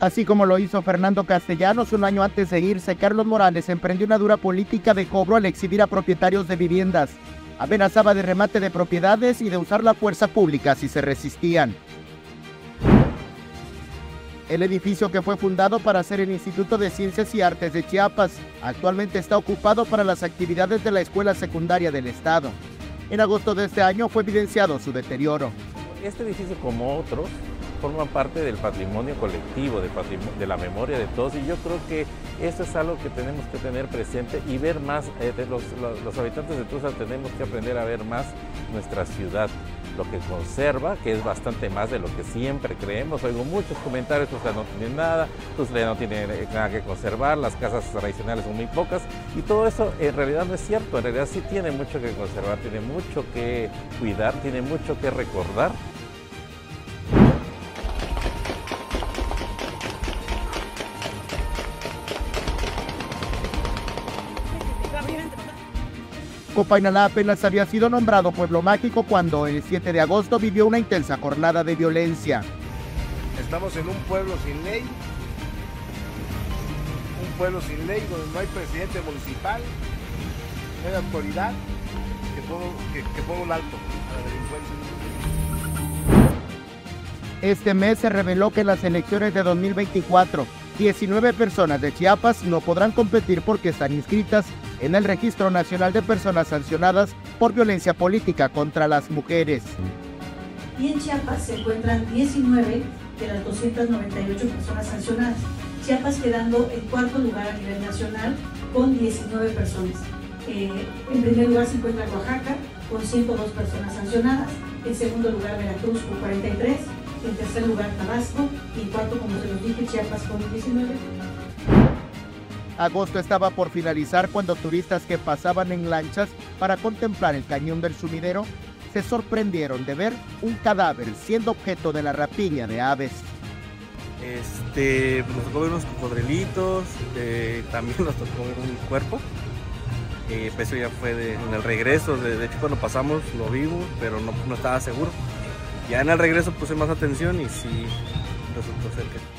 Así como lo hizo Fernando Castellanos un año antes de irse, Carlos Morales emprendió una dura política de cobro al exhibir a propietarios de viviendas. Amenazaba de remate de propiedades y de usar la fuerza pública si se resistían. El edificio que fue fundado para ser el Instituto de Ciencias y Artes de Chiapas actualmente está ocupado para las actividades de la escuela secundaria del estado. En agosto de este año fue evidenciado su deterioro. Este edificio como otros forman parte del patrimonio colectivo, de, de, la memoria de todos y yo creo que esto es algo que tenemos que tener presente y ver más, eh, los, los, habitantes de Tusa tenemos que aprender a ver más nuestra ciudad, lo que conserva, que es bastante más de lo que siempre creemos. Oigo muchos comentarios, Tusa no tiene nada, Tusa no tiene nada que conservar, las casas tradicionales son muy pocas y todo eso en realidad no es cierto, en realidad sí tiene mucho que conservar, tiene mucho que cuidar, tiene mucho que recordar. Copainalá apenas había sido nombrado pueblo mágico cuando el 7 de agosto vivió una intensa jornada de violencia. Estamos en un pueblo sin ley, un pueblo sin ley donde no hay presidente municipal, no hay autoridad que ponga, que, que ponga un alto a la delincuencia. Este mes se reveló que en las elecciones de 2024, 19 personas de Chiapas no podrán competir porque están inscritas en el Registro Nacional de Personas Sancionadas por Violencia Política contra las Mujeres. Y en Chiapas se encuentran 19 de las 298 personas sancionadas. Chiapas quedando en cuarto lugar a nivel nacional con 19 personas. Eh, en primer lugar se encuentra Oaxaca con 102 personas sancionadas. En segundo lugar Veracruz con 43. En tercer lugar Tabasco. Y cuarto, como se los dije, Chiapas con 19. Agosto estaba por finalizar cuando turistas que pasaban en lanchas para contemplar el cañón del sumidero se sorprendieron de ver un cadáver siendo objeto de la rapiña de aves. Este, nos tocó ver unos cocodrilitos, eh, también nos tocó ver un cuerpo. Eh, pues eso ya fue de, en el regreso, de, de, hecho cuando pasamos lo vimos, pero no, no estaba seguro. Ya en el regreso puse más atención y sí resultó que